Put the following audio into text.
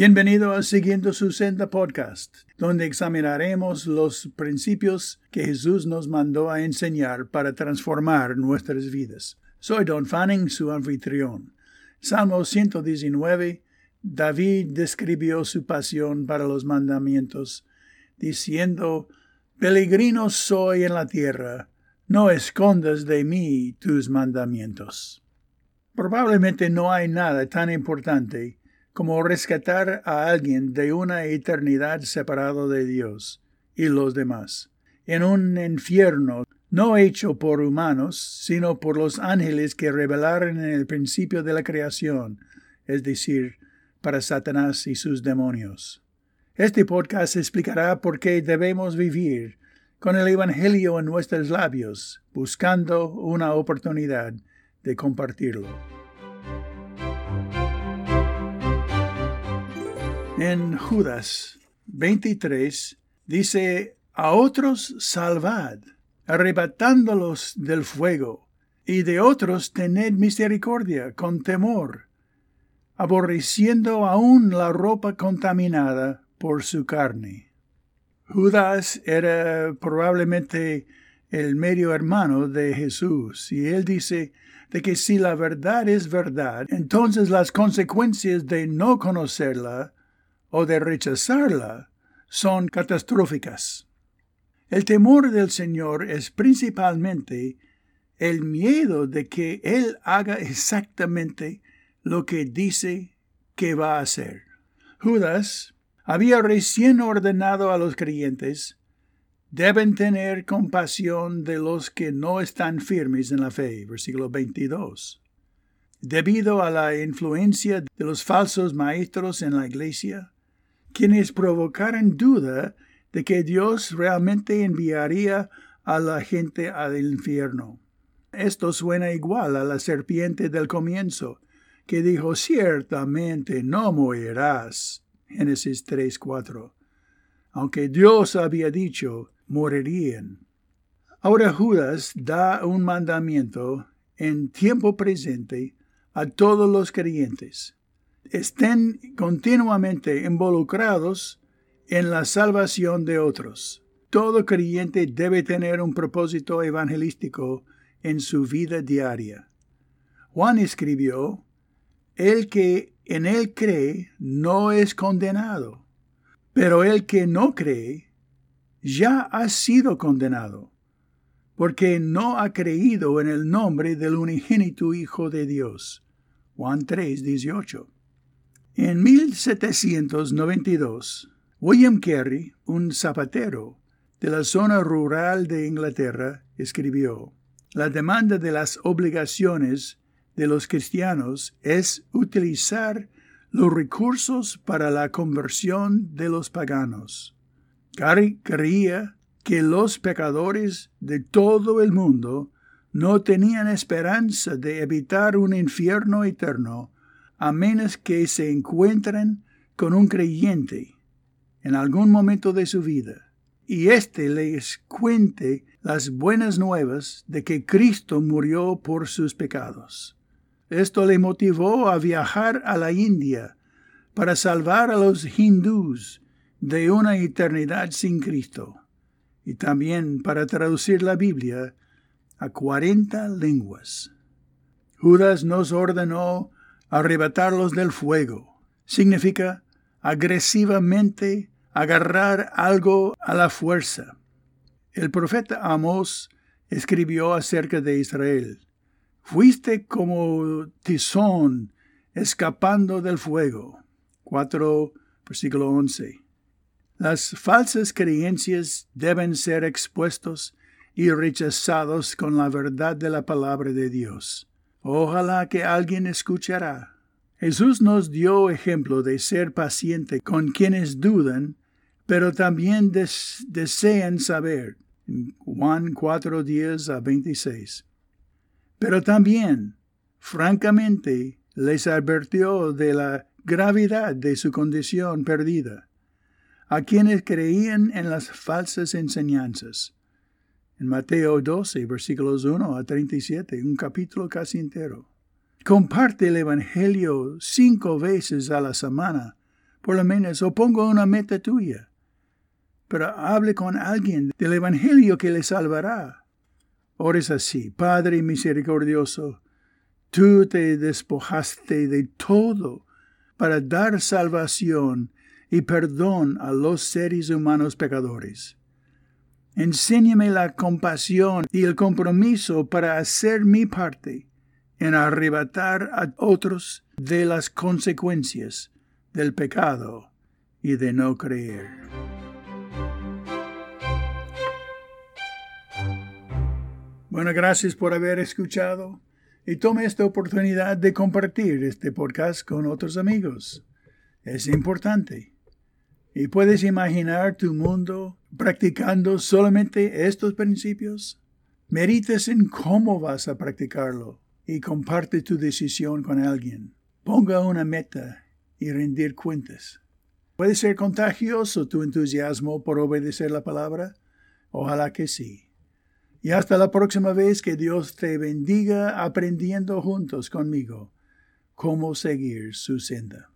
Bienvenido a Siguiendo su Senda Podcast, donde examinaremos los principios que Jesús nos mandó a enseñar para transformar nuestras vidas. Soy Don Fanning, su anfitrión. Salmo 119. David describió su pasión para los mandamientos, diciendo, Peregrino soy en la tierra, no escondas de mí tus mandamientos. Probablemente no hay nada tan importante como rescatar a alguien de una eternidad separado de Dios y los demás, en un infierno no hecho por humanos, sino por los ángeles que revelaron en el principio de la creación, es decir, para Satanás y sus demonios. Este podcast explicará por qué debemos vivir con el Evangelio en nuestros labios, buscando una oportunidad de compartirlo. En Judas 23 dice, a otros salvad, arrebatándolos del fuego, y de otros tened misericordia con temor, aborreciendo aún la ropa contaminada por su carne. Judas era probablemente el medio hermano de Jesús, y él dice de que si la verdad es verdad, entonces las consecuencias de no conocerla o de rechazarla son catastróficas. El temor del Señor es principalmente el miedo de que Él haga exactamente lo que dice que va a hacer. Judas había recién ordenado a los creyentes deben tener compasión de los que no están firmes en la fe, versículo 22. Debido a la influencia de los falsos maestros en la iglesia, quienes provocaron duda de que Dios realmente enviaría a la gente al infierno. Esto suena igual a la serpiente del comienzo, que dijo ciertamente no morirás. Génesis 3:4. Aunque Dios había dicho morirían. Ahora Judas da un mandamiento en tiempo presente a todos los creyentes estén continuamente involucrados en la salvación de otros. Todo creyente debe tener un propósito evangelístico en su vida diaria. Juan escribió, El que en él cree no es condenado, pero el que no cree ya ha sido condenado, porque no ha creído en el nombre del unigénito Hijo de Dios. Juan 3, 18. En 1792, William Carey, un zapatero de la zona rural de Inglaterra, escribió, La demanda de las obligaciones de los cristianos es utilizar los recursos para la conversión de los paganos. Carey creía que los pecadores de todo el mundo no tenían esperanza de evitar un infierno eterno a menos que se encuentren con un creyente en algún momento de su vida y éste les cuente las buenas nuevas de que Cristo murió por sus pecados. Esto le motivó a viajar a la India para salvar a los hindús de una eternidad sin Cristo y también para traducir la Biblia a cuarenta lenguas. Judas nos ordenó arrebatarlos del fuego. Significa agresivamente agarrar algo a la fuerza. El profeta Amos escribió acerca de Israel. Fuiste como tizón escapando del fuego. 4, versículo 11. Las falsas creencias deben ser expuestos y rechazados con la verdad de la palabra de Dios. Ojalá que alguien escuchará. Jesús nos dio ejemplo de ser paciente con quienes dudan, pero también desean saber. Juan 4, 10 a 26. Pero también, francamente, les advirtió de la gravedad de su condición perdida, a quienes creían en las falsas enseñanzas en Mateo 12, versículos 1 a 37, un capítulo casi entero. Comparte el Evangelio cinco veces a la semana por lo menos, o ponga una meta tuya. Pero hable con alguien del Evangelio que le salvará. Ores así, Padre misericordioso, tú te despojaste de todo para dar salvación y perdón a los seres humanos pecadores. Enséñame la compasión y el compromiso para hacer mi parte en arrebatar a otros de las consecuencias del pecado y de no creer. Bueno, gracias por haber escuchado y tome esta oportunidad de compartir este podcast con otros amigos. Es importante. ¿Y puedes imaginar tu mundo practicando solamente estos principios? Merites en cómo vas a practicarlo y comparte tu decisión con alguien. Ponga una meta y rendir cuentas. ¿Puede ser contagioso tu entusiasmo por obedecer la palabra? Ojalá que sí. Y hasta la próxima vez que Dios te bendiga aprendiendo juntos conmigo cómo seguir su senda.